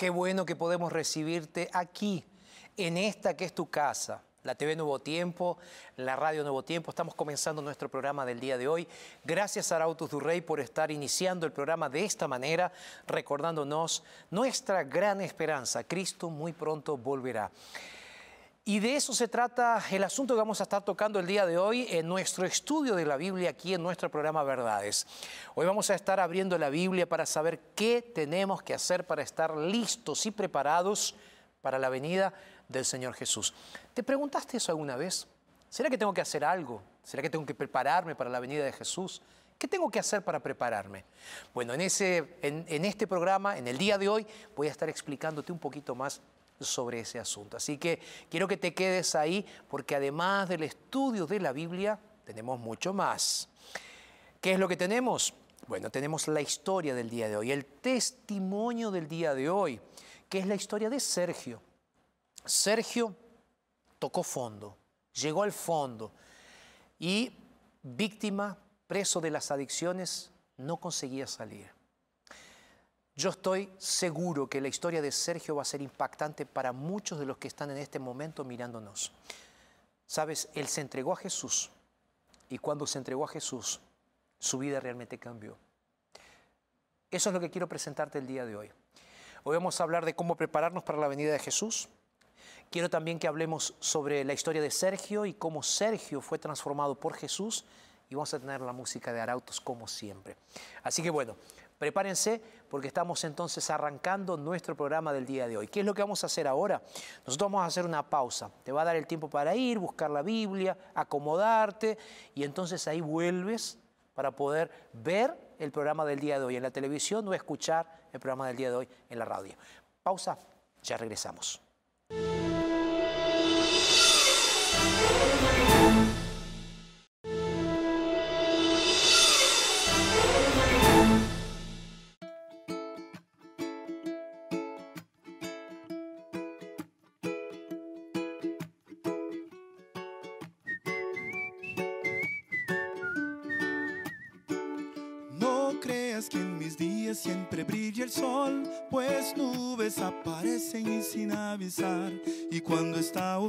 Qué bueno que podemos recibirte aquí, en esta que es tu casa. La TV Nuevo Tiempo, la Radio Nuevo Tiempo. Estamos comenzando nuestro programa del día de hoy. Gracias a Arautos Durrey por estar iniciando el programa de esta manera, recordándonos nuestra gran esperanza. Cristo muy pronto volverá. Y de eso se trata el asunto que vamos a estar tocando el día de hoy en nuestro estudio de la Biblia aquí en nuestro programa Verdades. Hoy vamos a estar abriendo la Biblia para saber qué tenemos que hacer para estar listos y preparados para la venida del Señor Jesús. ¿Te preguntaste eso alguna vez? ¿Será que tengo que hacer algo? ¿Será que tengo que prepararme para la venida de Jesús? ¿Qué tengo que hacer para prepararme? Bueno, en, ese, en, en este programa, en el día de hoy, voy a estar explicándote un poquito más sobre ese asunto. Así que quiero que te quedes ahí porque además del estudio de la Biblia, tenemos mucho más. ¿Qué es lo que tenemos? Bueno, tenemos la historia del día de hoy, el testimonio del día de hoy, que es la historia de Sergio. Sergio tocó fondo, llegó al fondo y víctima, preso de las adicciones, no conseguía salir. Yo estoy seguro que la historia de Sergio va a ser impactante para muchos de los que están en este momento mirándonos. Sabes, él se entregó a Jesús y cuando se entregó a Jesús, su vida realmente cambió. Eso es lo que quiero presentarte el día de hoy. Hoy vamos a hablar de cómo prepararnos para la venida de Jesús. Quiero también que hablemos sobre la historia de Sergio y cómo Sergio fue transformado por Jesús y vamos a tener la música de Arautos como siempre. Así que bueno, Prepárense porque estamos entonces arrancando nuestro programa del día de hoy. ¿Qué es lo que vamos a hacer ahora? Nosotros vamos a hacer una pausa. Te va a dar el tiempo para ir, buscar la Biblia, acomodarte y entonces ahí vuelves para poder ver el programa del día de hoy en la televisión o escuchar el programa del día de hoy en la radio. Pausa, ya regresamos.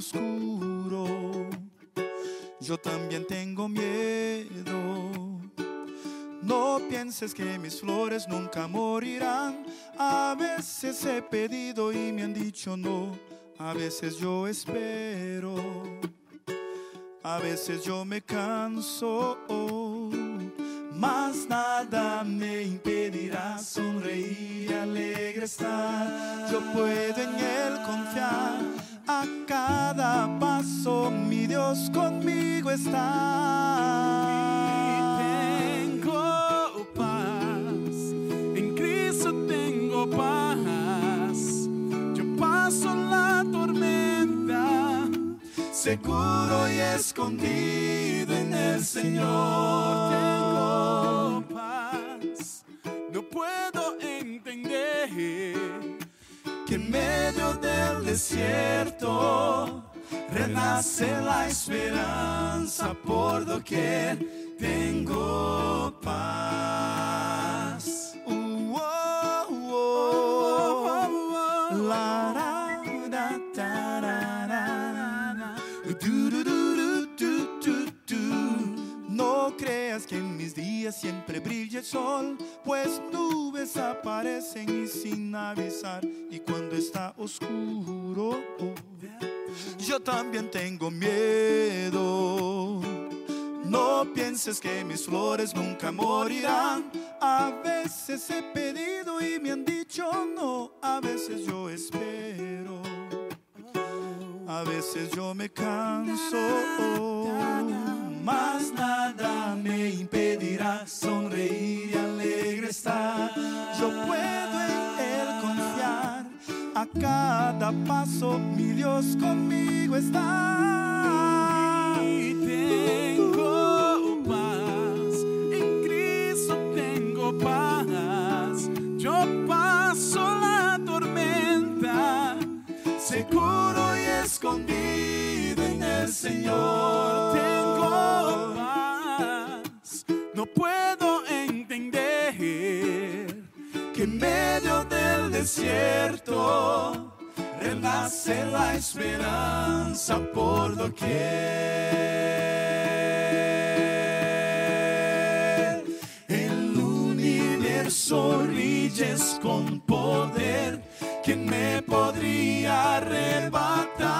Oscuro, yo también tengo miedo. No pienses que mis flores nunca morirán. A veces he pedido y me han dicho no. A veces yo espero. A veces yo me canso. Mas nada me impedirá sonreír y alegre estar. Yo puedo en Él confiar. A cada paso mi Dios conmigo está. Tengo paz, en Cristo tengo paz. Yo paso la tormenta, seguro y escondido en el Señor. tengo paz. No puedo entender que en medio del desierto renace la esperanza por doquier tengo paz. Siempre brilla el sol, pues nubes aparecen y sin avisar. Y cuando está oscuro, yo también tengo miedo. No pienses que mis flores nunca morirán. A veces he pedido y me han dicho no. A veces yo espero. A veces yo me canso. Mas nada me impedirá sonreír y alegre estar. Yo puedo en Él confiar. A cada paso mi Dios conmigo está. y tengo paz. En Cristo tengo paz. Yo paso la tormenta. seguro y escondido en el Señor. Desierto renace la esperanza por doquier. El universo rilles con poder, quien me podría arrebatar?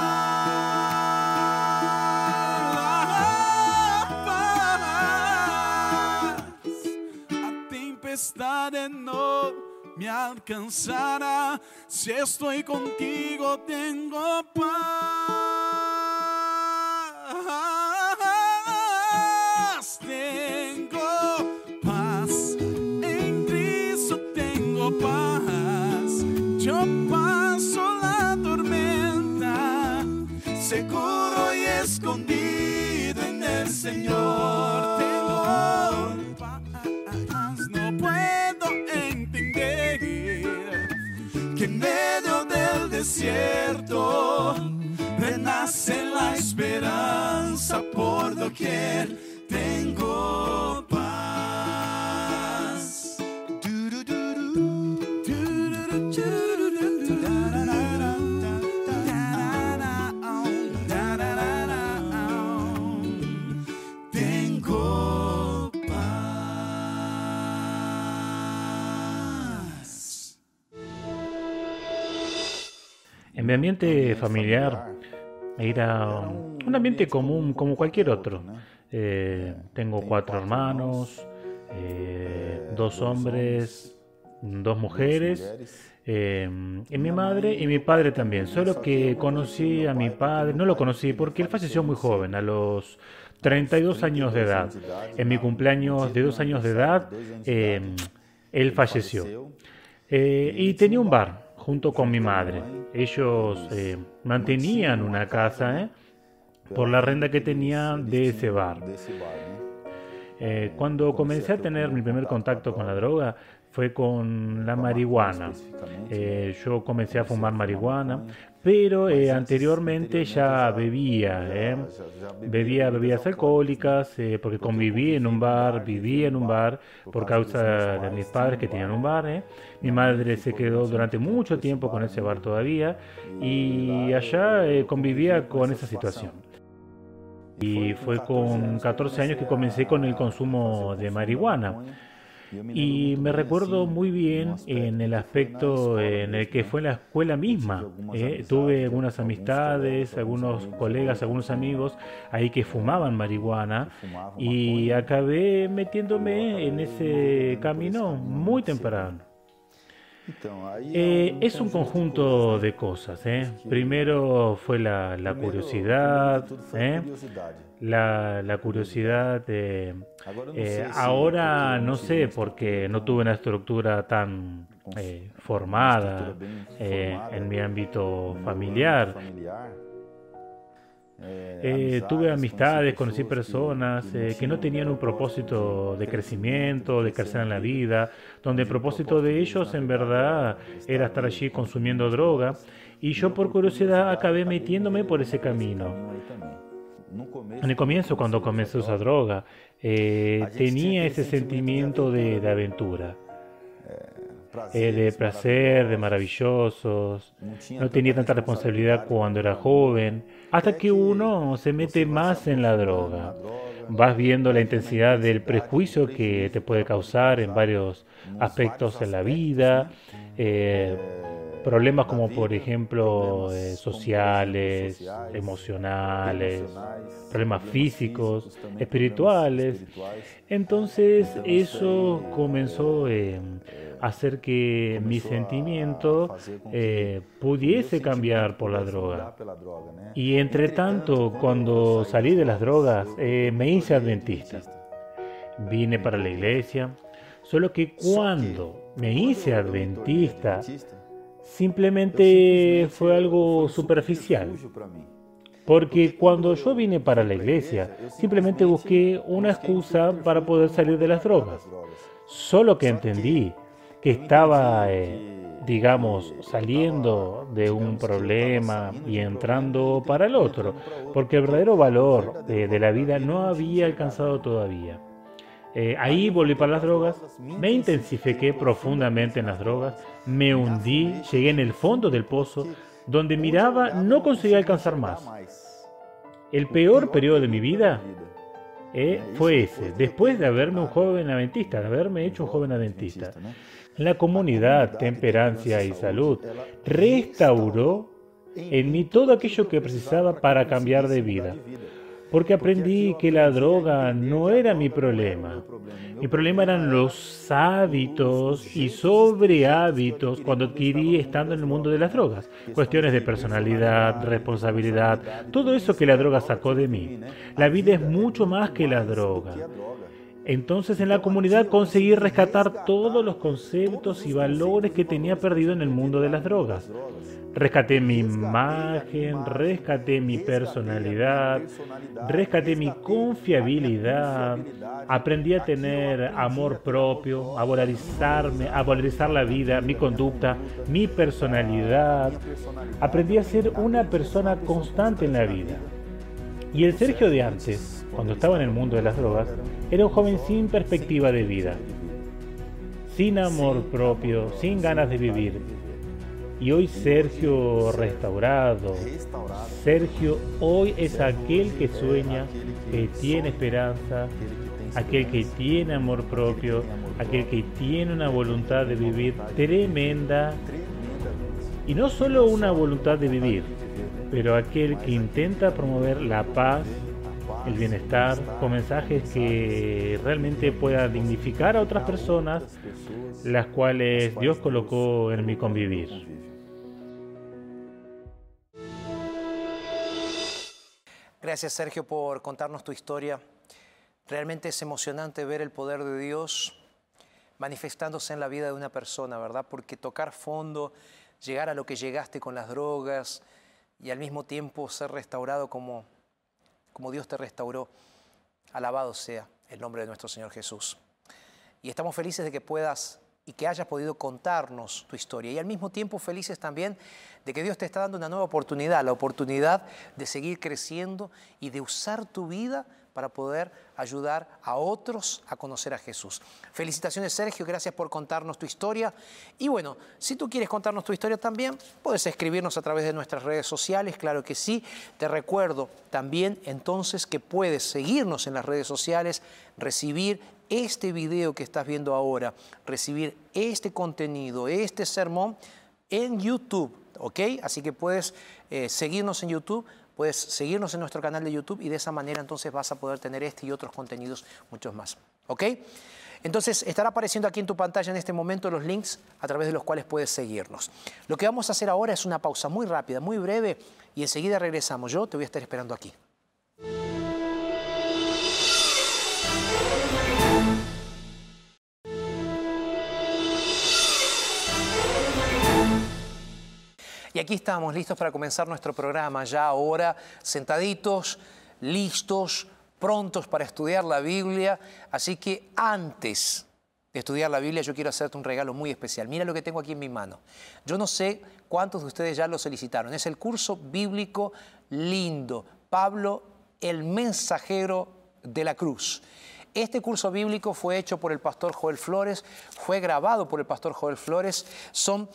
A tempestade no me alcanzará. Si estoy contigo, tengo paz. Tengo desierto. Renace la esperanza por doquier Mi ambiente familiar era un ambiente común como cualquier otro. Eh, tengo cuatro hermanos, eh, dos hombres, dos mujeres, eh, y mi madre y mi padre también. Solo que conocí a mi padre, no lo conocí porque él falleció muy joven, a los 32 años de edad. En mi cumpleaños de dos años de edad, eh, él falleció. Eh, y tenía un bar junto con mi madre. Ellos eh, mantenían una casa eh, por la renta que tenían de ese bar. Eh, cuando comencé a tener mi primer contacto con la droga fue con la marihuana. Yo comencé a fumar marihuana, pero eh, anteriormente ya bebía, eh. bebía bebidas alcohólicas, eh, porque conviví en un bar, vivía en un bar por causa de mis padres que tenían un bar. eh. Mi madre se quedó durante mucho tiempo con ese bar todavía y allá eh, convivía con esa situación. Y fue con 14 años que comencé con el consumo de marihuana. Y me recuerdo muy bien en el aspecto en el que fue la escuela misma. ¿eh? Tuve algunas amistades, algunos colegas, algunos amigos ahí que fumaban marihuana y acabé metiéndome en ese camino muy temprano. Eh, es un conjunto de cosas. ¿eh? Primero fue la, curiosidad, ¿eh? la, curiosidad ahora no sé, porque no tuve una estructura tan formada en mi ámbito familiar. Eh, tuve amistades, conocí personas eh, que no tenían un propósito de crecimiento, de crecer en la vida, donde el propósito de ellos en verdad era estar allí consumiendo droga y yo por curiosidad acabé metiéndome por ese camino. En el comienzo, cuando comenzó esa droga, eh, tenía ese sentimiento de aventura. Eh, de placer, de maravillosos. No tenía tanta responsabilidad cuando era joven. Hasta que uno se mete más en la droga. Vas viendo la intensidad del prejuicio que te puede causar en varios aspectos en la vida. Eh, problemas como por ejemplo eh, sociales, emocionales, problemas físicos, espirituales. Entonces eso comenzó hacer que mi sentimiento eh, pudiese cambiar por la droga. Y entre tanto, cuando salí de las drogas, eh, me hice adventista. Vine para la iglesia, solo que cuando me hice adventista, simplemente fue algo superficial. Porque cuando yo vine para la iglesia, simplemente busqué una excusa para poder salir de las drogas. Solo que entendí que estaba, eh, digamos, saliendo de un problema y entrando para el otro, porque el verdadero valor de, la vida no había alcanzado todavía. Eh, ahí volví para las drogas, me intensifiqué profundamente en las drogas, me hundí, llegué en el fondo del pozo, donde miraba no conseguía alcanzar más. El peor periodo de mi vida eh, fue ese, después de haberme un joven adventista, de haberme hecho un joven adventista. La comunidad Temperancia y Salud restauró en mí todo aquello que precisaba para cambiar de vida. Porque aprendí que la droga no era mi problema. Mi problema eran los hábitos y sobre hábitos cuando adquirí estando en el mundo de las drogas. Cuestiones de personalidad, responsabilidad, todo eso que la droga sacó de mí. La vida es mucho más que la droga. Entonces en la comunidad conseguí rescatar todos los conceptos y valores que tenía perdido en el mundo de las drogas. Rescaté mi imagen, rescaté mi personalidad, rescaté mi confiabilidad, aprendí a tener amor propio, a valorizarme, a valorizar la vida, mi conducta, mi personalidad. Aprendí a ser una persona constante en la vida. Y el Sergio de antes, cuando estaba en el mundo de las drogas, era un joven sin perspectiva de vida, sin amor propio, sin ganas de vivir. Y hoy Sergio restaurado, Sergio hoy es aquel que sueña, que tiene esperanza, aquel que tiene amor propio, aquel que tiene una voluntad de vivir tremenda. Y no solo una voluntad de vivir, pero aquel que intenta promover la paz, el bienestar, con mensajes que realmente pueda dignificar a otras personas, las cuales Dios colocó en mi convivir. Gracias Sergio por contarnos tu historia. Realmente es emocionante ver el poder de Dios manifestándose en la vida de una persona, ¿verdad? Porque tocar fondo, llegar a lo que llegaste con las drogas y al mismo tiempo ser restaurado como como Dios te restauró. Alabado sea el nombre de nuestro Señor Jesús. Y estamos felices de que puedas y que hayas podido contarnos tu historia. Y al mismo tiempo felices también de que Dios te está dando una nueva oportunidad, la oportunidad de seguir creciendo y de usar tu vida para poder ayudar a otros a conocer a Jesús. Felicitaciones Sergio, gracias por contarnos tu historia. Y bueno, si tú quieres contarnos tu historia también, puedes escribirnos a través de nuestras redes sociales, claro que sí. Te recuerdo también entonces que puedes seguirnos en las redes sociales, recibir este video que estás viendo ahora, recibir este contenido, este sermón en YouTube, ¿ok? Así que puedes eh, seguirnos en YouTube, puedes seguirnos en nuestro canal de YouTube y de esa manera entonces vas a poder tener este y otros contenidos muchos más, ¿ok? Entonces estará apareciendo aquí en tu pantalla en este momento los links a través de los cuales puedes seguirnos. Lo que vamos a hacer ahora es una pausa muy rápida, muy breve y enseguida regresamos. Yo te voy a estar esperando aquí. Y aquí estamos listos para comenzar nuestro programa, ya ahora sentaditos, listos, prontos para estudiar la Biblia. Así que antes de estudiar la Biblia yo quiero hacerte un regalo muy especial. Mira lo que tengo aquí en mi mano. Yo no sé cuántos de ustedes ya lo solicitaron. Es el curso bíblico lindo. Pablo, el mensajero de la cruz. Este curso bíblico fue hecho por el pastor Joel Flores, fue grabado por el pastor Joel Flores. Son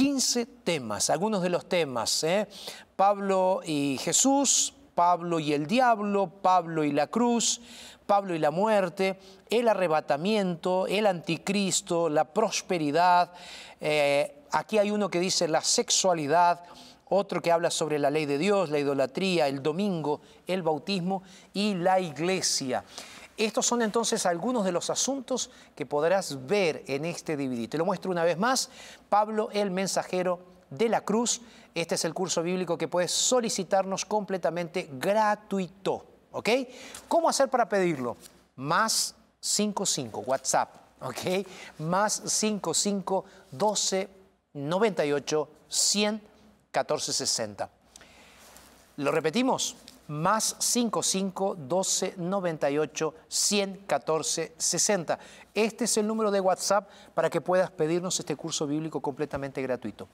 15 temas, algunos de los temas, ¿eh? Pablo y Jesús, Pablo y el diablo, Pablo y la cruz, Pablo y la muerte, el arrebatamiento, el anticristo, la prosperidad. Eh, aquí hay uno que dice la sexualidad, otro que habla sobre la ley de Dios, la idolatría, el domingo, el bautismo y la iglesia. Estos son entonces algunos de los asuntos que podrás ver en este DVD. Te lo muestro una vez más. Pablo, el mensajero de la cruz. Este es el curso bíblico que puedes solicitarnos completamente gratuito. ¿Ok? ¿Cómo hacer para pedirlo? Más 55, WhatsApp. ¿Ok? Más 55 12 98 100 14 60. ¿Lo repetimos? Más 55 12 98 114 60. Este es el número de WhatsApp para que puedas pedirnos este curso bíblico completamente gratuito.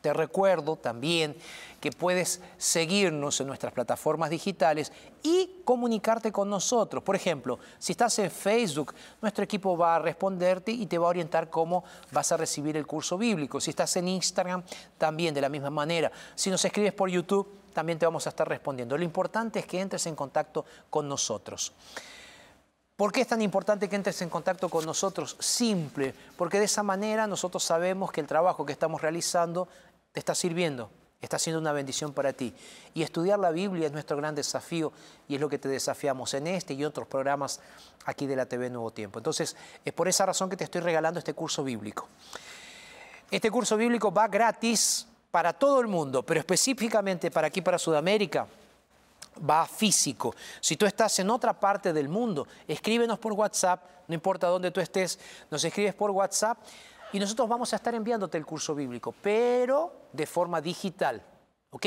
Te recuerdo también que puedes seguirnos en nuestras plataformas digitales y comunicarte con nosotros. Por ejemplo, si estás en Facebook, nuestro equipo va a responderte y te va a orientar cómo vas a recibir el curso bíblico. Si estás en Instagram, también de la misma manera. Si nos escribes por YouTube, también te vamos a estar respondiendo. Lo importante es que entres en contacto con nosotros. ¿Por qué es tan importante que entres en contacto con nosotros? Simple, porque de esa manera nosotros sabemos que el trabajo que estamos realizando te está sirviendo, está siendo una bendición para ti. Y estudiar la Biblia es nuestro gran desafío y es lo que te desafiamos en este y otros programas aquí de la TV Nuevo Tiempo. Entonces, es por esa razón que te estoy regalando este curso bíblico. Este curso bíblico va gratis para todo el mundo, pero específicamente para aquí, para Sudamérica va físico. Si tú estás en otra parte del mundo, escríbenos por WhatsApp, no importa dónde tú estés, nos escribes por WhatsApp y nosotros vamos a estar enviándote el curso bíblico, pero de forma digital. ¿Ok?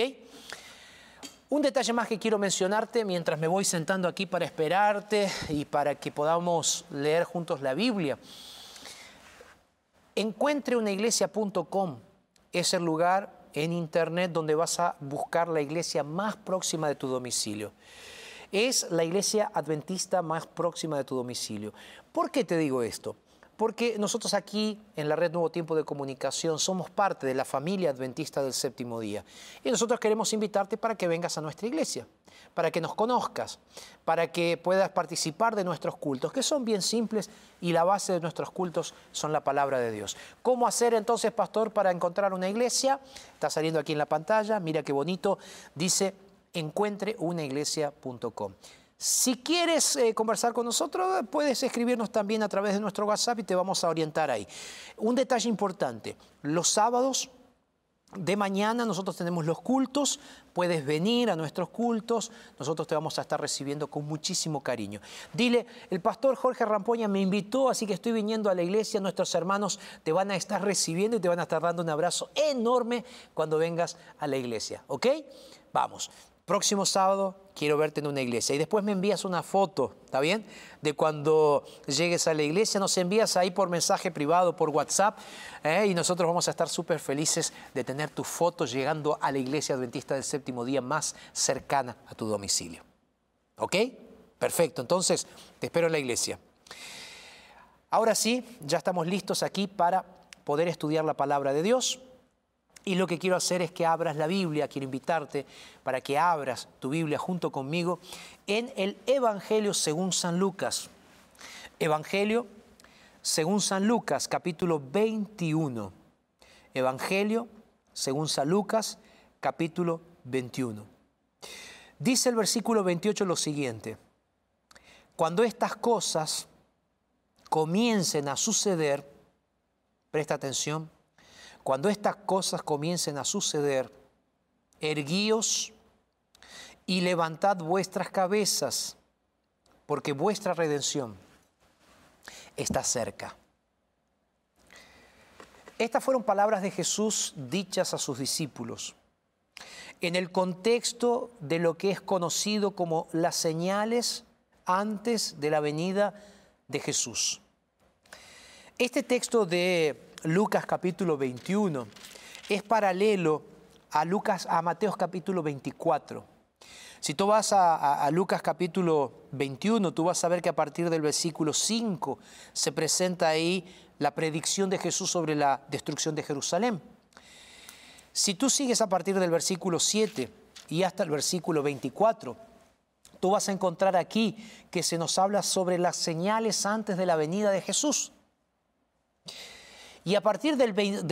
Un detalle más que quiero mencionarte mientras me voy sentando aquí para esperarte y para que podamos leer juntos la Biblia. Encuentreunaiglesia.com es el lugar en internet donde vas a buscar la iglesia más próxima de tu domicilio. Es la iglesia adventista más próxima de tu domicilio. ¿Por qué te digo esto? Porque nosotros aquí en la Red Nuevo Tiempo de Comunicación somos parte de la familia adventista del séptimo día. Y nosotros queremos invitarte para que vengas a nuestra iglesia, para que nos conozcas, para que puedas participar de nuestros cultos, que son bien simples y la base de nuestros cultos son la palabra de Dios. ¿Cómo hacer entonces, pastor, para encontrar una iglesia? Está saliendo aquí en la pantalla, mira qué bonito, dice encuentreunaiglesia.com. Si quieres eh, conversar con nosotros, puedes escribirnos también a través de nuestro WhatsApp y te vamos a orientar ahí. Un detalle importante, los sábados de mañana nosotros tenemos los cultos, puedes venir a nuestros cultos, nosotros te vamos a estar recibiendo con muchísimo cariño. Dile, el pastor Jorge Rampoña me invitó, así que estoy viniendo a la iglesia, nuestros hermanos te van a estar recibiendo y te van a estar dando un abrazo enorme cuando vengas a la iglesia, ¿ok? Vamos, próximo sábado quiero verte en una iglesia. Y después me envías una foto, ¿está bien? De cuando llegues a la iglesia, nos envías ahí por mensaje privado, por WhatsApp, ¿eh? y nosotros vamos a estar súper felices de tener tu foto llegando a la iglesia adventista del séptimo día más cercana a tu domicilio. ¿Ok? Perfecto, entonces te espero en la iglesia. Ahora sí, ya estamos listos aquí para poder estudiar la palabra de Dios. Y lo que quiero hacer es que abras la Biblia, quiero invitarte para que abras tu Biblia junto conmigo en el Evangelio según San Lucas. Evangelio según San Lucas, capítulo 21. Evangelio según San Lucas, capítulo 21. Dice el versículo 28 lo siguiente. Cuando estas cosas comiencen a suceder, presta atención, cuando estas cosas comiencen a suceder, erguíos y levantad vuestras cabezas, porque vuestra redención está cerca. Estas fueron palabras de Jesús dichas a sus discípulos en el contexto de lo que es conocido como las señales antes de la venida de Jesús. Este texto de Lucas capítulo 21 es paralelo a Lucas a Mateo capítulo 24. Si tú vas a, a, Lucas capítulo 21, tú vas a ver que a partir del versículo 5 se presenta ahí la predicción de Jesús sobre la destrucción de Jerusalén. Si tú sigues a partir del versículo 7 y hasta el versículo 24, tú vas a encontrar aquí que se nos habla sobre las señales antes de la venida de Jesús. Y a partir del,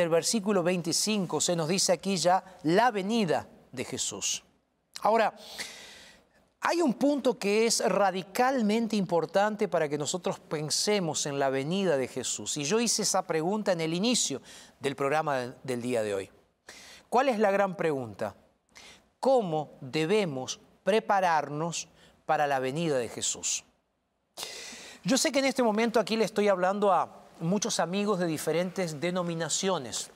versículo 25 se nos dice aquí ya la venida de Jesús. Ahora, hay un punto que es radicalmente importante para que nosotros pensemos en la venida de Jesús. Y yo hice esa pregunta en el inicio del programa del día de hoy. ¿Cuál es la gran pregunta? ¿Cómo debemos prepararnos para la venida de Jesús? Yo sé que en este momento aquí le estoy hablando a muchos amigos de diferentes denominaciones,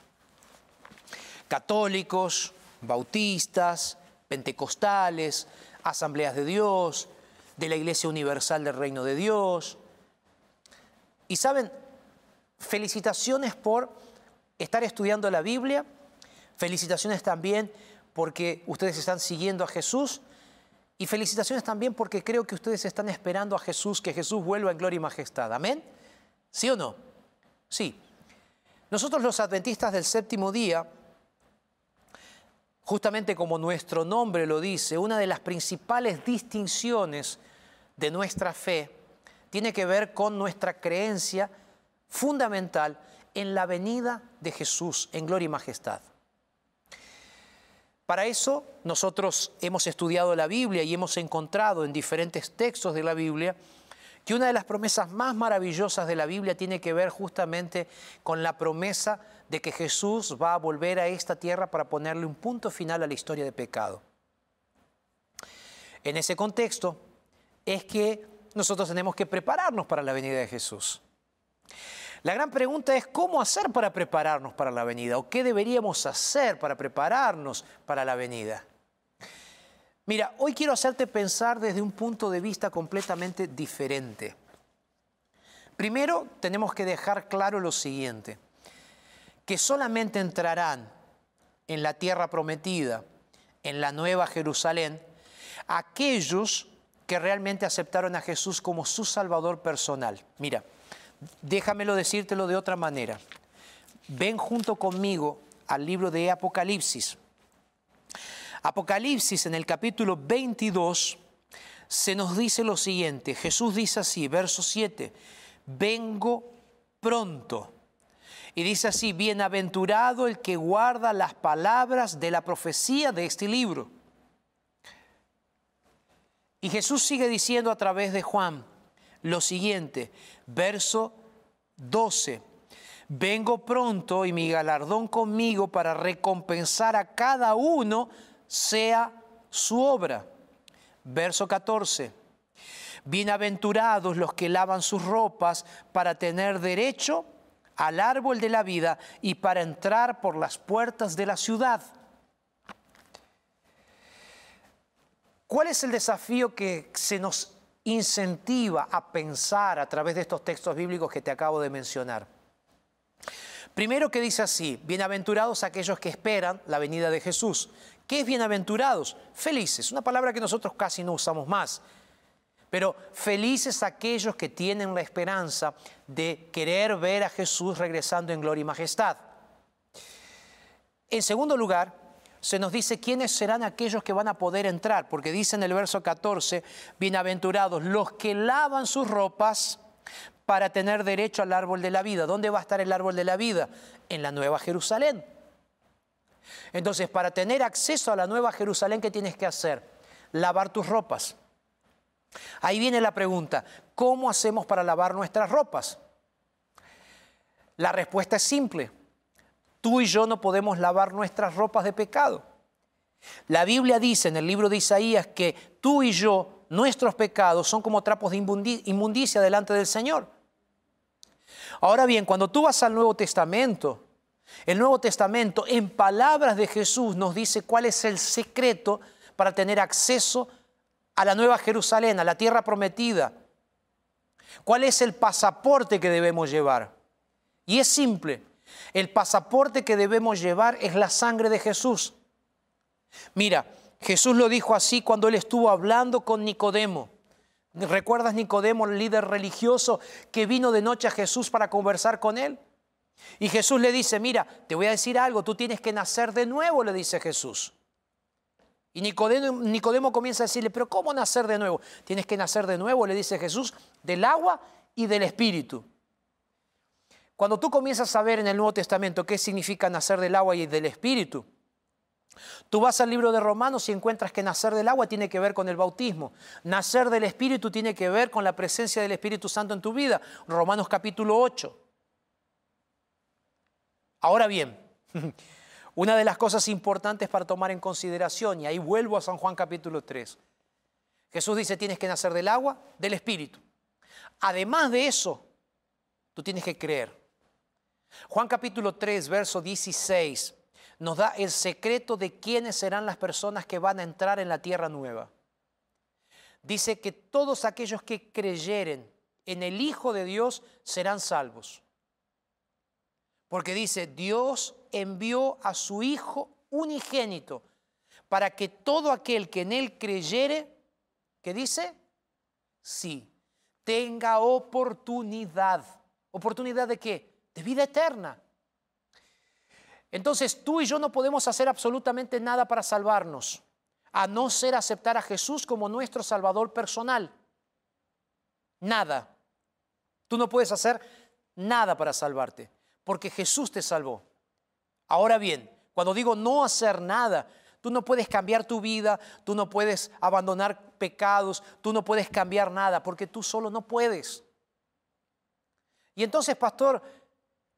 católicos, bautistas, pentecostales, asambleas de Dios, de la Iglesia Universal del Reino de Dios. Y saben, felicitaciones por estar estudiando la Biblia, felicitaciones también porque ustedes están siguiendo a Jesús y felicitaciones también porque creo que ustedes están esperando a Jesús, que Jesús vuelva en gloria y majestad. Amén. ¿Sí o no? Sí. Nosotros los adventistas del séptimo día Justamente como nuestro nombre lo dice, una de las principales distinciones de nuestra fe tiene que ver con nuestra creencia fundamental en la venida de Jesús en gloria y majestad. Para eso nosotros hemos estudiado la Biblia y hemos encontrado en diferentes textos de la Biblia que una de las promesas más maravillosas de la Biblia tiene que ver justamente con la promesa de que Jesús va a volver a esta tierra para ponerle un punto final a la historia de pecado. En ese contexto es que nosotros tenemos que prepararnos para la venida de Jesús. La gran pregunta es cómo hacer para prepararnos para la venida o qué deberíamos hacer para prepararnos para la venida. Mira, hoy quiero hacerte pensar desde un punto de vista completamente diferente. Primero, tenemos que dejar claro lo siguiente, que solamente entrarán en la tierra prometida, en la nueva Jerusalén, aquellos que realmente aceptaron a Jesús como su Salvador personal. Mira, déjamelo decírtelo de otra manera. Ven junto conmigo al libro de Apocalipsis. Apocalipsis en el capítulo 22 se nos dice lo siguiente, Jesús dice así, verso 7, vengo pronto. Y dice así, bienaventurado el que guarda las palabras de la profecía de este libro. Y Jesús sigue diciendo a través de Juan lo siguiente, verso 12, vengo pronto y mi galardón conmigo para recompensar a cada uno sea su obra. Verso 14. Bienaventurados los que lavan sus ropas para tener derecho al árbol de la vida y para entrar por las puertas de la ciudad. ¿Cuál es el desafío que se nos incentiva a pensar a través de estos textos bíblicos que te acabo de mencionar? Primero que dice así, bienaventurados aquellos que esperan la venida de Jesús. ¿Qué es bienaventurados? Felices, una palabra que nosotros casi no usamos más. Pero felices aquellos que tienen la esperanza de querer ver a Jesús regresando en gloria y majestad. En segundo lugar, se nos dice quiénes serán aquellos que van a poder entrar, porque dice en el verso 14, bienaventurados los que lavan sus ropas para tener derecho al árbol de la vida. ¿Dónde va a estar el árbol de la vida? En la Nueva Jerusalén. Entonces, para tener acceso a la Nueva Jerusalén, ¿qué tienes que hacer? Lavar tus ropas. Ahí viene la pregunta, ¿cómo hacemos para lavar nuestras ropas? La respuesta es simple. Tú y yo no podemos lavar nuestras ropas de pecado. La Biblia dice en el libro de Isaías que tú y yo, nuestros pecados son como trapos de inmundicia delante del Señor. Ahora bien, cuando tú vas al Nuevo Testamento, el Nuevo Testamento en palabras de Jesús nos dice cuál es el secreto para tener acceso a la Nueva Jerusalén, a la tierra prometida. ¿Cuál es el pasaporte que debemos llevar? Y es simple, el pasaporte que debemos llevar es la sangre de Jesús. Mira, Jesús lo dijo así cuando él estuvo hablando con Nicodemo. ¿Recuerdas Nicodemo, el líder religioso que vino de noche a Jesús para conversar con él? Y Jesús le dice, mira, te voy a decir algo, tú tienes que nacer de nuevo, le dice Jesús. Y Nicodemo, comienza a decirle, pero ¿cómo nacer de nuevo? Tienes que nacer de nuevo, le dice Jesús, del agua y del espíritu. Cuando tú comienzas a ver en el Nuevo Testamento qué significa nacer del agua y del espíritu, Tú vas al libro de Romanos y encuentras que nacer del agua tiene que ver con el bautismo. Nacer del Espíritu tiene que ver con la presencia del Espíritu Santo en tu vida. Romanos capítulo 8. Ahora bien, una de las cosas importantes para tomar en consideración, y ahí vuelvo a San Juan capítulo 3, Jesús dice tienes que nacer del agua, del Espíritu. Además de eso, tú tienes que creer. Juan capítulo 3, verso 16 nos da el secreto de quiénes serán las personas que van a entrar en la tierra nueva. Dice que todos aquellos que creyeren en el Hijo de Dios serán salvos. Porque dice, Dios envió a su Hijo unigénito para que todo aquel que en Él creyere, ¿qué dice? Sí, tenga oportunidad. ¿Oportunidad de qué? De vida eterna. Entonces tú y yo no podemos hacer absolutamente nada para salvarnos, a no ser aceptar a Jesús como nuestro Salvador personal. Nada. Tú no puedes hacer nada para salvarte, porque Jesús te salvó. Ahora bien, cuando digo no hacer nada, tú no puedes cambiar tu vida, tú no puedes abandonar pecados, tú no puedes cambiar nada, porque tú solo no puedes. Y entonces, pastor,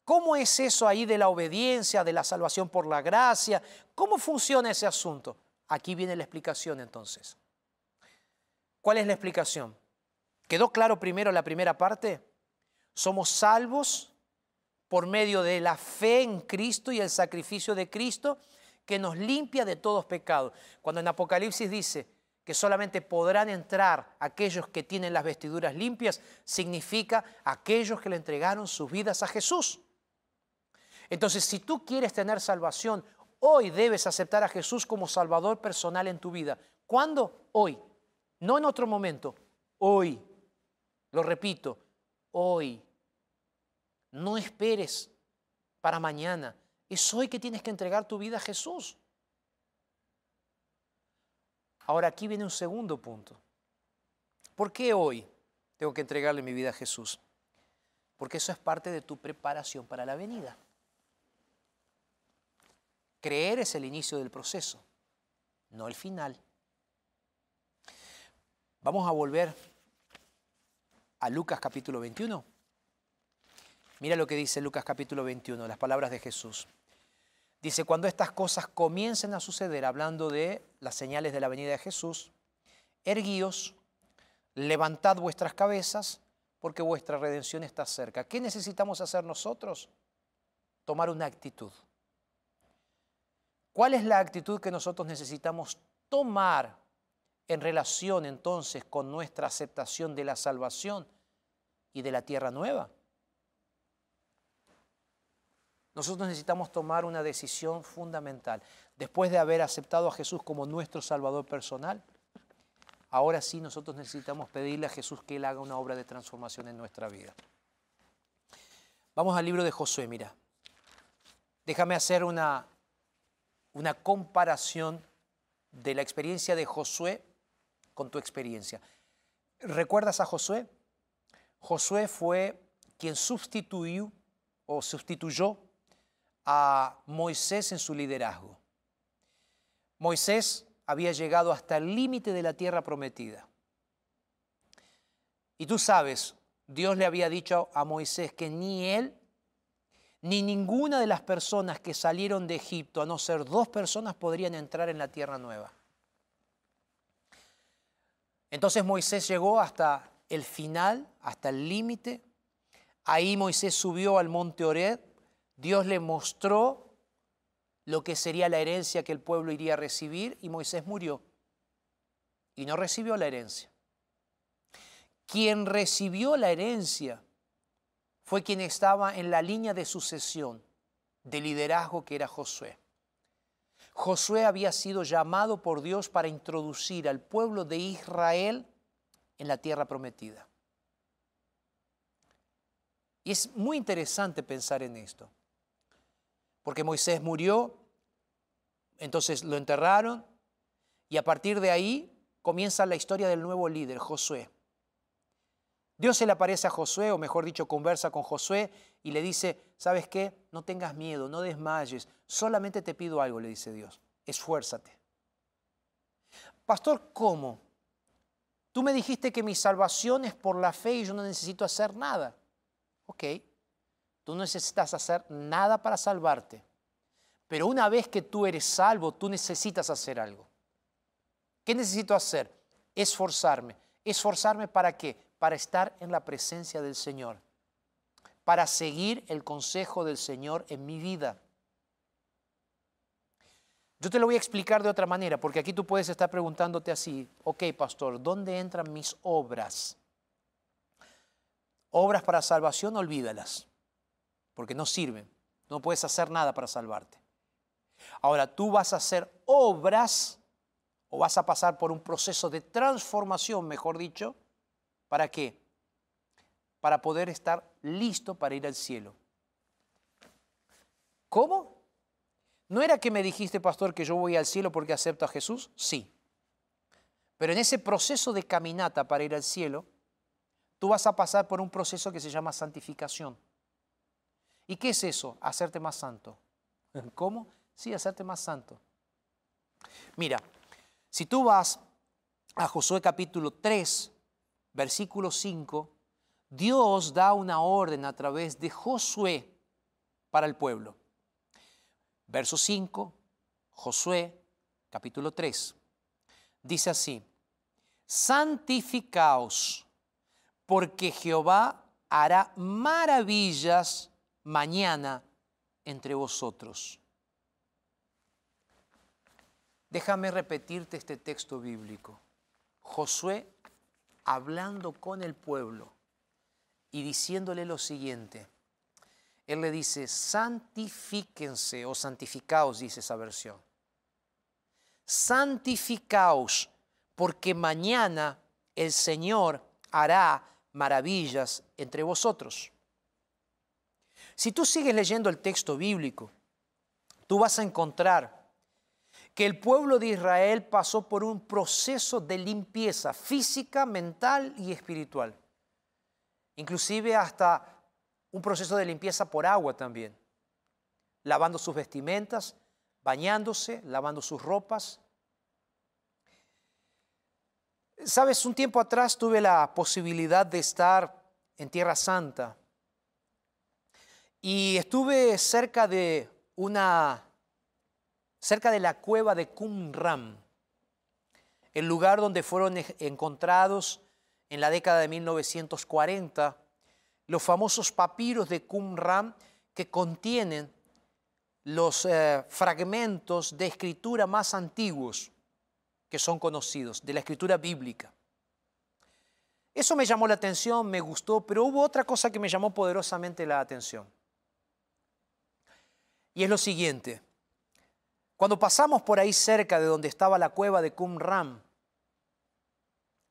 ¿Cómo es eso ahí de la obediencia, de la salvación por la gracia? ¿Cómo funciona ese asunto? Aquí viene la explicación entonces. ¿Cuál es la explicación? ¿Quedó claro primero la primera parte? Somos salvos por medio de la fe en Cristo y el sacrificio de Cristo que nos limpia de todos pecados. Cuando en Apocalipsis dice que solamente podrán entrar aquellos que tienen las vestiduras limpias, significa aquellos que le entregaron sus vidas a Jesús. Entonces, si tú quieres tener salvación, hoy debes aceptar a Jesús como Salvador personal en tu vida. ¿Cuándo? Hoy. No en otro momento. Hoy. Lo repito, hoy. No esperes para mañana. Es hoy que tienes que entregar tu vida a Jesús. Ahora aquí viene un segundo punto. ¿Por qué hoy tengo que entregarle mi vida a Jesús? Porque eso es parte de tu preparación para la venida. Creer es el inicio del proceso, no el final. Vamos a volver a Lucas capítulo 21. Mira lo que dice Lucas capítulo 21, las palabras de Jesús. Dice, cuando estas cosas comiencen a suceder, hablando de las señales de la venida de Jesús, erguíos, levantad vuestras cabezas, porque vuestra redención está cerca. ¿Qué necesitamos hacer nosotros? Tomar una actitud. ¿Cuál es la actitud que nosotros necesitamos tomar en relación entonces con nuestra aceptación de la salvación y de la tierra nueva? Nosotros necesitamos tomar una decisión fundamental. Después de haber aceptado a Jesús como nuestro Salvador personal, ahora sí nosotros necesitamos pedirle a Jesús que Él haga una obra de transformación en nuestra vida. Vamos al libro de Josué, mira. Déjame hacer una una comparación de la experiencia de Josué con tu experiencia. ¿Recuerdas a Josué? Josué fue quien sustituyó o sustituyó a Moisés en su liderazgo. Moisés había llegado hasta el límite de la tierra prometida. Y tú sabes, Dios le había dicho a Moisés que ni él ni ninguna de las personas que salieron de Egipto, a no ser dos personas, podrían entrar en la tierra nueva. Entonces Moisés llegó hasta el final, hasta el límite. Ahí Moisés subió al monte Ored. Dios le mostró lo que sería la herencia que el pueblo iría a recibir y Moisés murió y no recibió la herencia. Quien recibió la herencia fue quien estaba en la línea de sucesión de liderazgo que era Josué. Josué había sido llamado por Dios para introducir al pueblo de Israel en la tierra prometida. Y es muy interesante pensar en esto, porque Moisés murió, entonces lo enterraron, y a partir de ahí comienza la historia del nuevo líder, Josué. Dios se le aparece a Josué, o mejor dicho, conversa con Josué y le dice, ¿sabes qué? No tengas miedo, no desmayes, solamente te pido algo, le dice Dios, esfuérzate. Pastor, ¿cómo? Tú me dijiste que mi salvación es por la fe y yo no necesito hacer nada. Ok, tú no necesitas hacer nada para salvarte, pero una vez que tú eres salvo, tú necesitas hacer algo. ¿Qué necesito hacer? Esforzarme. ¿Esforzarme para qué? para estar en la presencia del Señor, para seguir el consejo del Señor en mi vida. Yo te lo voy a explicar de otra manera, porque aquí tú puedes estar preguntándote así, ok, pastor, ¿dónde entran mis obras? Obras para salvación, olvídalas, porque no sirven, no puedes hacer nada para salvarte. Ahora, tú vas a hacer obras o vas a pasar por un proceso de transformación, mejor dicho, ¿Para qué? Para poder estar listo para ir al cielo. ¿Cómo? ¿No era que me dijiste, pastor, que yo voy al cielo porque acepto a Jesús? Sí. Pero en ese proceso de caminata para ir al cielo, tú vas a pasar por un proceso que se llama santificación. ¿Y qué es eso? Hacerte más santo. ¿Cómo? Sí, hacerte más santo. Mira, si tú vas a Josué capítulo 3, versículo 5, Dios da una orden a través de Josué para el pueblo. Verso 5, Josué, capítulo 3, dice así, santificaos, porque Jehová hará maravillas mañana entre vosotros. Déjame repetirte este texto bíblico. Josué hablando con el pueblo y diciéndole lo siguiente. Él le dice, santifíquense o santificaos, dice esa versión. Santificaos, porque mañana el Señor hará maravillas entre vosotros. Si tú sigues leyendo el texto bíblico, tú vas a encontrar que el pueblo de Israel pasó por un proceso de limpieza física, mental y espiritual. Inclusive hasta un proceso de limpieza por agua también. Lavando sus vestimentas, bañándose, lavando sus ropas. Sabes, un tiempo atrás tuve la posibilidad de estar en Tierra Santa y estuve cerca de una cerca de la cueva de Qumran, el lugar donde fueron encontrados en la década de 1940 los famosos papiros de Qumran que contienen los eh, fragmentos de escritura más antiguos que son conocidos, de la escritura bíblica. Eso me llamó la atención, me gustó, pero hubo otra cosa que me llamó poderosamente la atención. Y es lo siguiente. Cuando pasamos por ahí cerca de donde estaba la cueva de Qumran,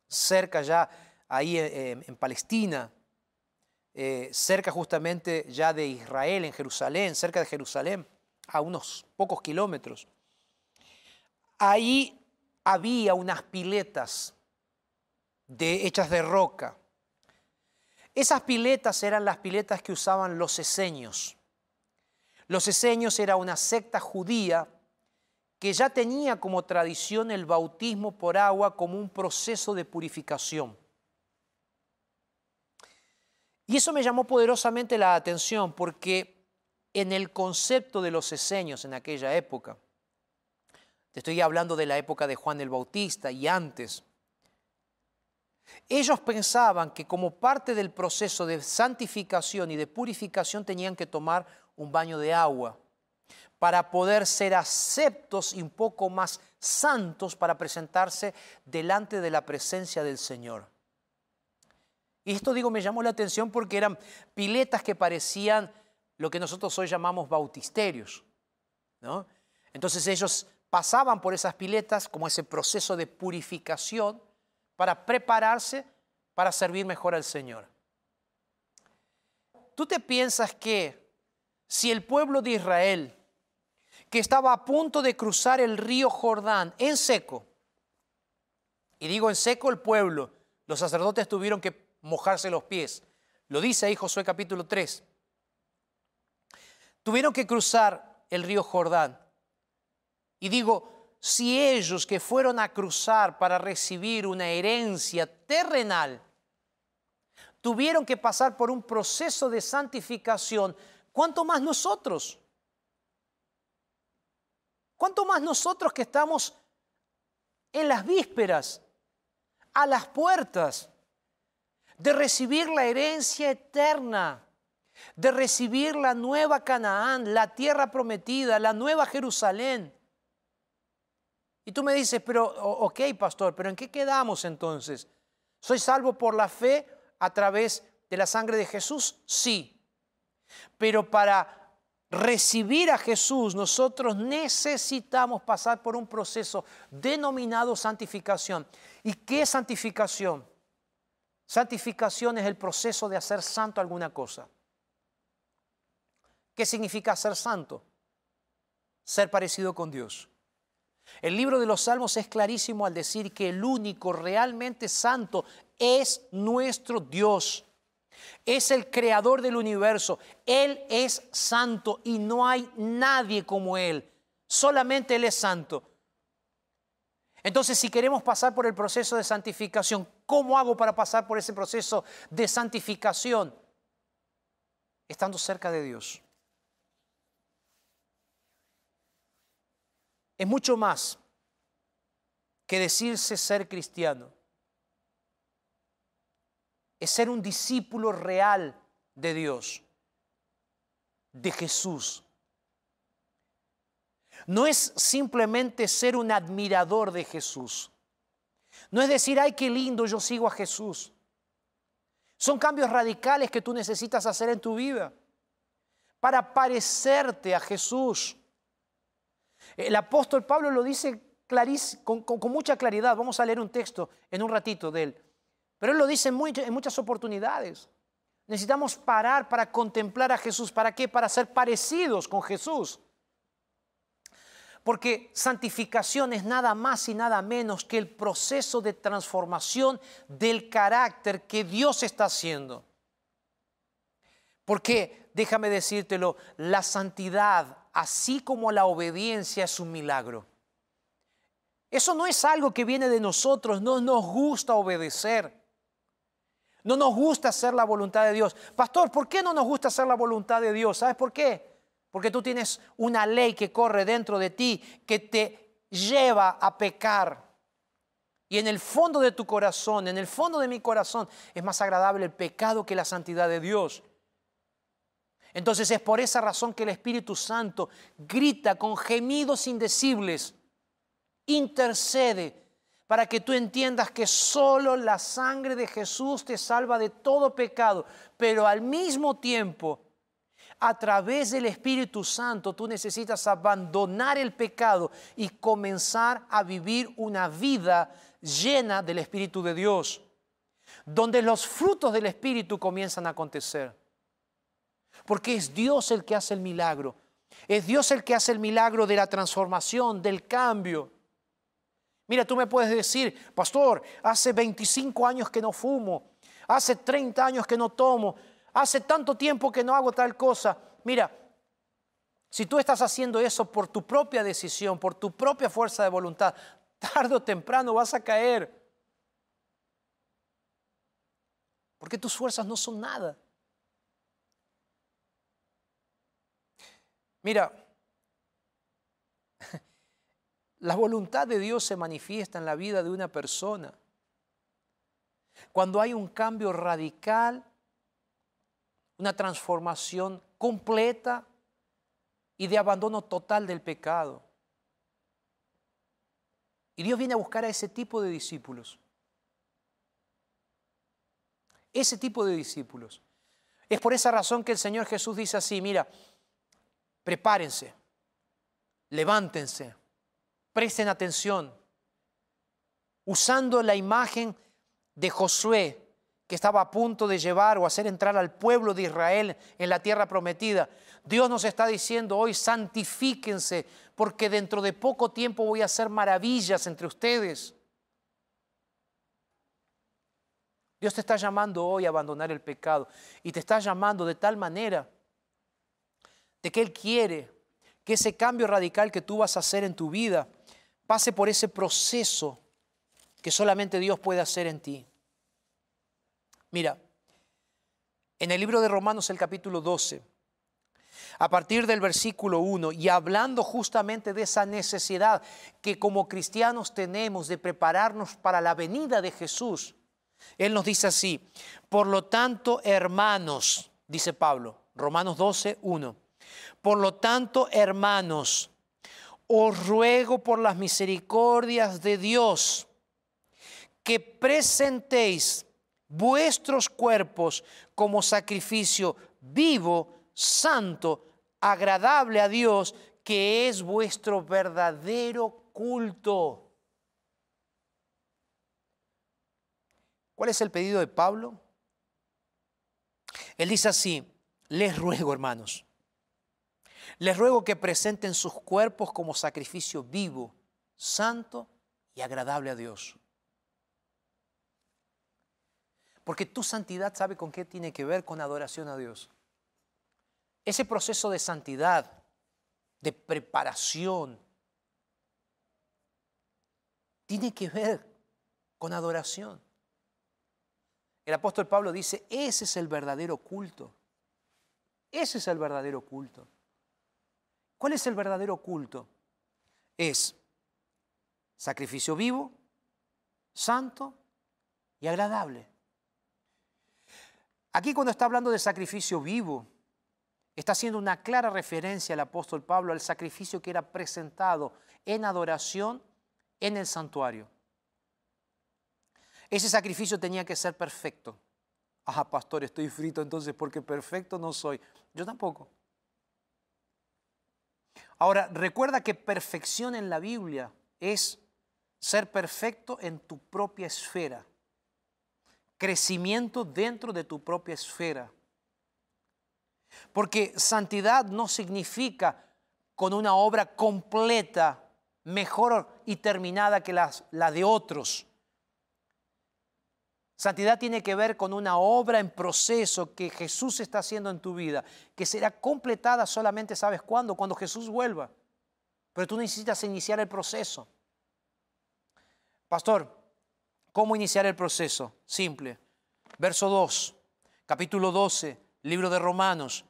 cerca ya ahí en, Palestina, eh, cerca justamente ya de Israel, en Jerusalén, cerca de Jerusalén, a unos pocos kilómetros, ahí había unas piletas de, hechas de roca. Esas piletas eran las piletas que usaban los eseños. Los eseños era una secta judía que ya tenía como tradición el bautismo por agua como un proceso de purificación. Y eso me llamó poderosamente la atención porque en el concepto de los eseños en aquella época, te estoy hablando de la época de Juan el Bautista y antes, ellos pensaban que como parte del proceso de santificación y de purificación tenían que tomar un baño de agua para poder ser aceptos y un poco más santos para presentarse delante de la presencia del Señor. Y esto digo me llamó la atención porque eran piletas que parecían lo que nosotros hoy llamamos bautisterios. ¿no? Entonces ellos pasaban por esas piletas como ese proceso de purificación para prepararse para servir mejor al Señor. ¿Tú te piensas que si el pueblo de Israel, que estaba a punto de cruzar el río Jordán en seco, y digo en seco el pueblo, los sacerdotes tuvieron que mojarse los pies, lo dice ahí Josué capítulo 3, tuvieron que cruzar el río Jordán. Y digo, si ellos que fueron a cruzar para recibir una herencia terrenal, tuvieron que pasar por un proceso de santificación, ¿cuánto más nosotros? ¿Cuánto más nosotros que estamos en las vísperas, a las puertas de recibir la herencia eterna, de recibir la nueva Canaán, la tierra prometida, la nueva Jerusalén? Y tú me dices, pero, ok, pastor, pero ¿en qué quedamos entonces? ¿Soy salvo por la fe a través de la sangre de Jesús? Sí. Pero para recibir a Jesús, nosotros necesitamos pasar por un proceso denominado santificación. ¿Y qué santificación? Santificación es el proceso de hacer santo alguna cosa. ¿Qué significa ser santo? Ser parecido con Dios. El libro de los Salmos es clarísimo al decir que el único realmente santo es nuestro Dios. Es el creador del universo. Él es santo y no hay nadie como Él. Solamente Él es santo. Entonces, si queremos pasar por el proceso de santificación, ¿cómo hago para pasar por ese proceso de santificación? Estando cerca de Dios. Es mucho más que decirse ser cristiano. Es ser un discípulo real de Dios, de Jesús. No es simplemente ser un admirador de Jesús. No es decir, ay, qué lindo, yo sigo a Jesús. Son cambios radicales que tú necesitas hacer en tu vida para parecerte a Jesús. El apóstol Pablo lo dice con, mucha claridad. Vamos a leer un texto en un ratito de él. Pero él lo dice en, en muchas oportunidades. Necesitamos parar para contemplar a Jesús. ¿Para qué? Para ser parecidos con Jesús. Porque santificación es nada más y nada menos que el proceso de transformación del carácter que Dios está haciendo. Porque, déjame decírtelo, la santidad así como la obediencia es un milagro. Eso no es algo que viene de nosotros, no nos gusta obedecer. No nos gusta hacer la voluntad de Dios. Pastor, ¿por qué no nos gusta hacer la voluntad de Dios? ¿Sabes por qué? Porque tú tienes una ley que corre dentro de ti que te lleva a pecar. Y en el fondo de tu corazón, en el fondo de mi corazón, es más agradable el pecado que la santidad de Dios. Entonces es por esa razón que el Espíritu Santo grita con gemidos indecibles, intercede para que tú entiendas que solo la sangre de Jesús te salva de todo pecado, pero al mismo tiempo, a través del Espíritu Santo, tú necesitas abandonar el pecado y comenzar a vivir una vida llena del Espíritu de Dios, donde los frutos del Espíritu comienzan a acontecer porque es Dios el que hace el milagro. Es Dios el que hace el milagro de la transformación, del cambio. Mira, tú me puedes decir, pastor, hace 25 años que no fumo, Hace 30 años que no tomo. Hace tanto tiempo que no hago tal cosa. Mira, si tú estás haciendo eso por tu propia decisión, por tu propia fuerza de voluntad, tarde o temprano vas a caer. Porque tus fuerzas no son nada. Mira, la voluntad de Dios se manifiesta en la vida de una persona. Cuando hay un cambio radical, una transformación completa y de abandono total del pecado. Y Dios viene a buscar a ese tipo de discípulos. Ese tipo de discípulos. Es por esa razón que el Señor Jesús dice así, mira, prepárense, levántense, presten atención, usando la imagen de Josué, que estaba a punto de llevar o hacer entrar al pueblo de Israel en la tierra prometida. Dios nos está diciendo hoy, santifíquense, porque dentro de poco tiempo voy a hacer maravillas entre ustedes. Dios te está llamando hoy a abandonar el pecado y te está llamando de tal manera de que Él quiere que ese cambio radical que tú vas a hacer en tu vida pase por ese proceso que solamente Dios puede hacer en ti. Mira, en el libro de Romanos el capítulo 12, a partir del versículo 1, y hablando justamente de esa necesidad que como cristianos tenemos de prepararnos para la venida de Jesús, Él nos dice así, por lo tanto, hermanos, dice Pablo, Romanos 12, 1, por lo tanto, hermanos, os ruego por las misericordias de Dios que presentéis vuestros cuerpos como sacrificio vivo, santo, agradable a Dios, que es vuestro verdadero culto. ¿Cuál es el pedido de Pablo? Él dice así, les ruego hermanos, les ruego que presenten sus cuerpos como sacrificio vivo, santo y agradable a Dios. Porque tu santidad sabe con qué tiene que ver con adoración a Dios. Ese proceso de santidad, de preparación, tiene que ver con adoración. El apóstol Pablo dice, ese es el verdadero culto. Ese es el verdadero culto. ¿Cuál es el verdadero culto? Es sacrificio vivo, santo y agradable. Aquí cuando está hablando de sacrificio vivo, está haciendo una clara referencia al apóstol Pablo al sacrificio que era presentado en adoración en el santuario. Ese sacrificio tenía que ser perfecto. Ah, pastor, estoy frito entonces porque perfecto no soy. Yo tampoco. Ahora, recuerda que perfección en la Biblia es ser perfecto en tu propia esfera, crecimiento dentro de tu propia esfera. Porque santidad no significa con una obra completa, mejor y terminada que la, la de otros. Santidad tiene que ver con una obra en proceso que Jesús está haciendo en tu vida, que será completada solamente, ¿sabes cuándo? Cuando Jesús vuelva. Pero tú necesitas iniciar el proceso. Pastor, ¿cómo iniciar el proceso? Simple. Verso 2, capítulo 12, libro de Romanos.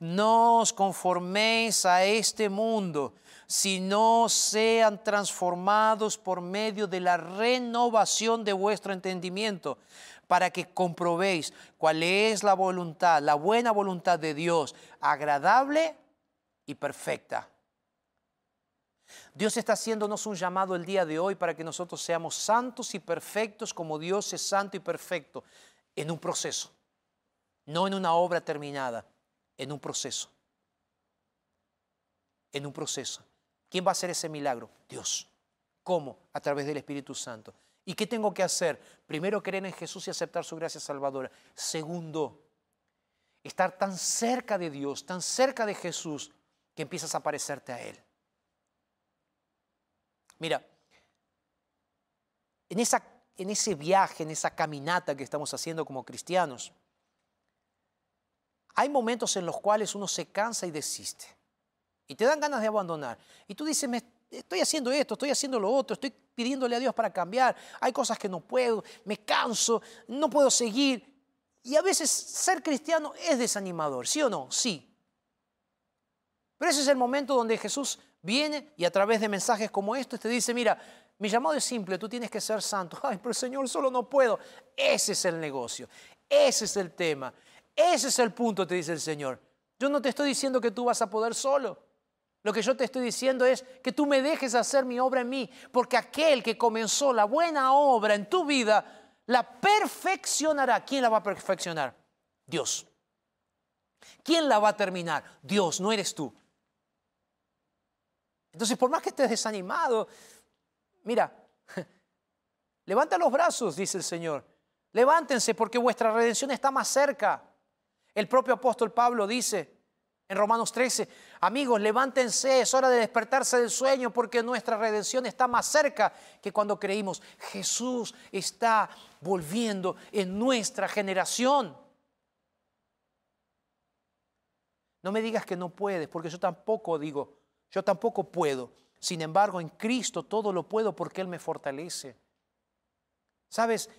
No os conforméis a este mundo, sino sean transformados por medio de la renovación de vuestro entendimiento, para que comprobéis cuál es la voluntad, la buena voluntad de Dios, agradable y perfecta. Dios está haciéndonos un llamado el día de hoy para que nosotros seamos santos y perfectos como Dios es santo y perfecto, en un proceso, no en una obra terminada, en un proceso. En un proceso. ¿Quién va a hacer ese milagro? Dios. ¿Cómo? A través del Espíritu Santo. ¿Y qué tengo que hacer? Primero, creer en Jesús y aceptar su gracia salvadora. Segundo, estar tan cerca de Dios, tan cerca de Jesús, que empiezas a parecerte a Él. Mira, en esa, en ese viaje, en esa caminata que estamos haciendo como cristianos, hay momentos en los cuales uno se cansa y desiste. Y te dan ganas de abandonar. Y tú dices, estoy haciendo esto, estoy haciendo lo otro, estoy pidiéndole a Dios para cambiar. Hay cosas que no puedo, me canso, no puedo seguir. Y a veces ser cristiano es desanimador, ¿sí o no? Sí. Pero ese es el momento donde Jesús viene y a través de mensajes como estos te dice, mira, mi llamado es simple, tú tienes que ser santo. Ay, pero Señor, solo no puedo. Ese es el negocio, ese es el tema, ese es el punto, te dice el Señor. Yo no te estoy diciendo que tú vas a poder solo. Lo que yo te estoy diciendo es que tú me dejes hacer mi obra en mí, porque aquel que comenzó la buena obra en tu vida, la perfeccionará. ¿Quién la va a perfeccionar? Dios. ¿Quién la va a terminar? Dios, no eres tú. Entonces, por más que estés desanimado, mira, levanta los brazos, dice el Señor. Levántense porque vuestra redención está más cerca. El propio apóstol Pablo dice, en Romanos 13, amigos, levántense, es hora de despertarse del sueño porque nuestra redención está más cerca que cuando creímos. Jesús está volviendo en nuestra generación. No me digas que no puedes, porque yo tampoco digo, yo tampoco puedo. Sin embargo, en Cristo todo lo puedo porque Él me fortalece. ¿Sabes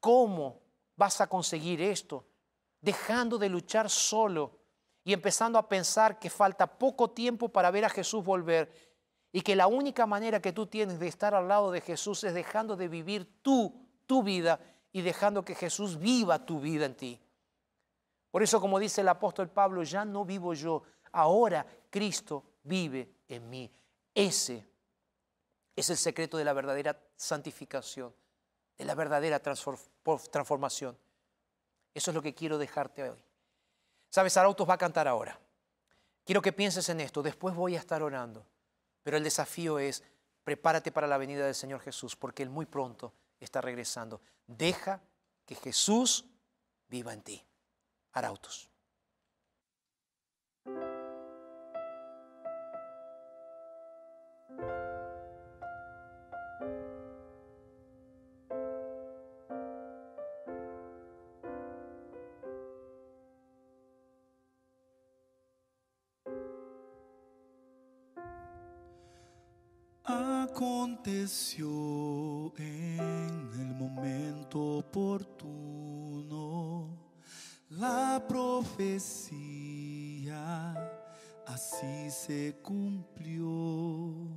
cómo vas a conseguir esto? Dejando de luchar solo y empezando a pensar que falta poco tiempo para ver a Jesús volver y que la única manera que tú tienes de estar al lado de Jesús es dejando de vivir tú, tu vida y dejando que Jesús viva tu vida en ti. Por eso, como dice el apóstol Pablo, ya no vivo yo, ahora Cristo vive en mí. Ese es el secreto de la verdadera santificación, de la verdadera transformación. Eso es lo que quiero dejarte hoy. Sabes, Arautos va a cantar ahora. Quiero que pienses en esto, después voy a estar orando. Pero el desafío es, prepárate para la venida del Señor Jesús, porque Él muy pronto está regresando. Deja que Jesús viva en ti. Arautos. Aconteció en el momento oportuno la profecía, así se cumplió.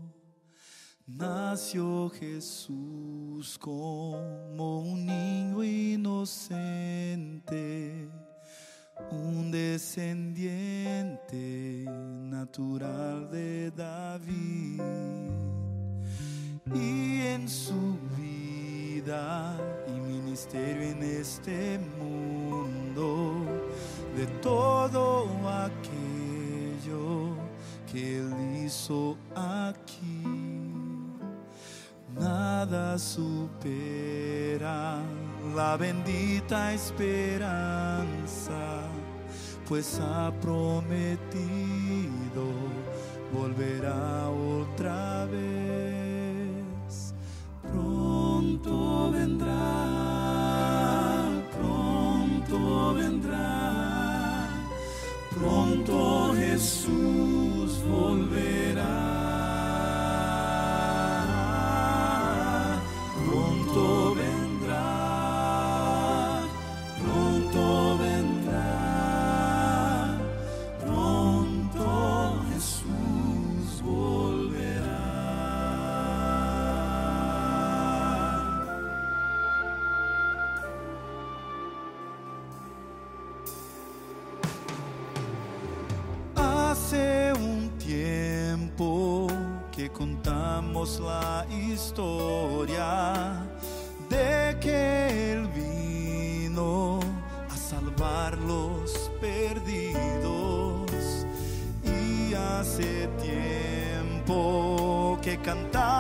Nació Jesús como un niño inocente, un descendiente natural de David y en su vida y ministerio en este mundo de todo aquello que él hizo aquí. Nada supera la bendita esperanza, pues ha prometido volverá otra vez pronto vendrá, pronto vendrá, pronto Jesús volverá. Historia de que Él vino a salvar los perdidos. Y hace tiempo que cantamos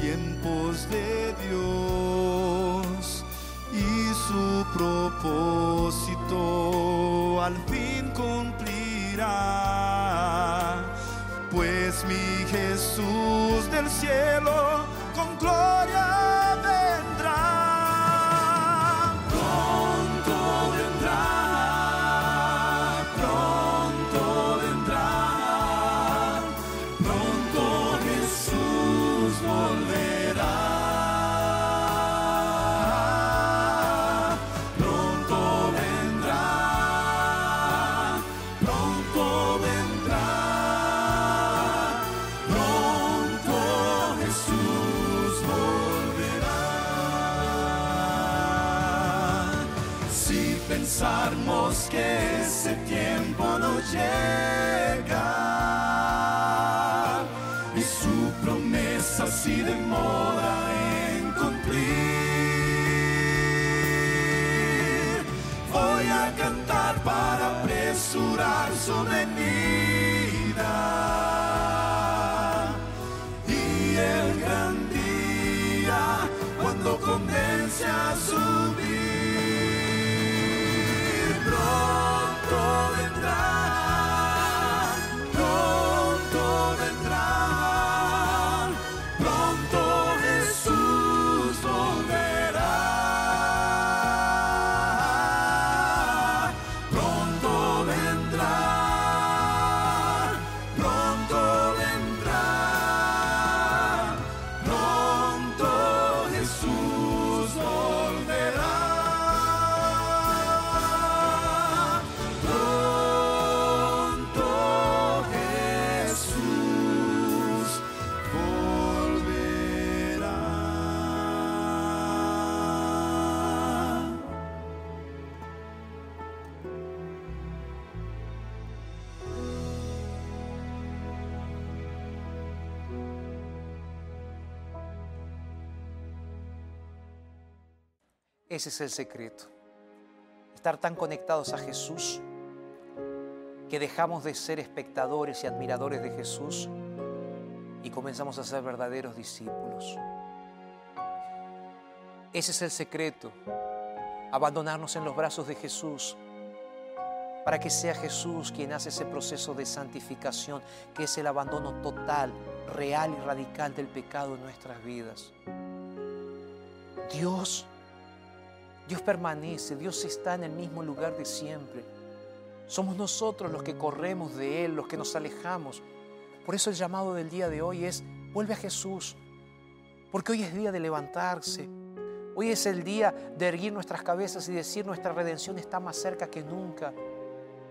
tiempos de Dios y su propósito al fin cumplirá. Pues mi Jesús del cielo con gloria Si pensamos que ese tiempo no llega. Y su promesa si demora en cumplir, voy a cantar para apresurar su Ese es el secreto. Estar tan conectados a Jesús que dejamos de ser espectadores y admiradores de Jesús y comenzamos a ser verdaderos discípulos. Ese es el secreto. Abandonarnos en los brazos de Jesús para que sea Jesús quien hace ese proceso de santificación, que es el abandono total, real y radical del pecado en nuestras vidas. Dios Dios permanece, Dios está en el mismo lugar de siempre. Somos nosotros los que corremos de Él, los que nos alejamos. Por eso el llamado del día de hoy es, vuelve a Jesús, porque hoy es día de levantarse. Hoy es el día de erguir nuestras cabezas y decir nuestra redención está más cerca que nunca.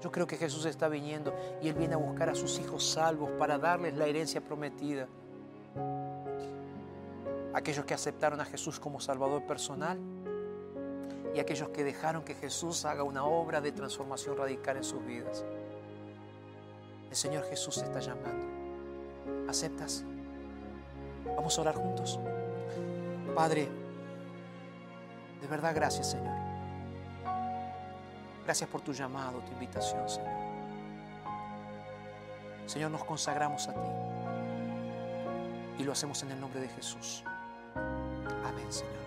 Yo creo que Jesús está viniendo y Él viene a buscar a sus hijos salvos para darles la herencia prometida. Aquellos que aceptaron a Jesús como Salvador personal y aquellos que dejaron que Jesús haga una obra de transformación radical en sus vidas. El Señor Jesús te está llamando. ¿Aceptas? Vamos a orar juntos. Padre, de verdad gracias Señor. Gracias por tu llamado, tu invitación, Señor. Señor, nos consagramos a ti y lo hacemos en el nombre de Jesús. Amén, Señor.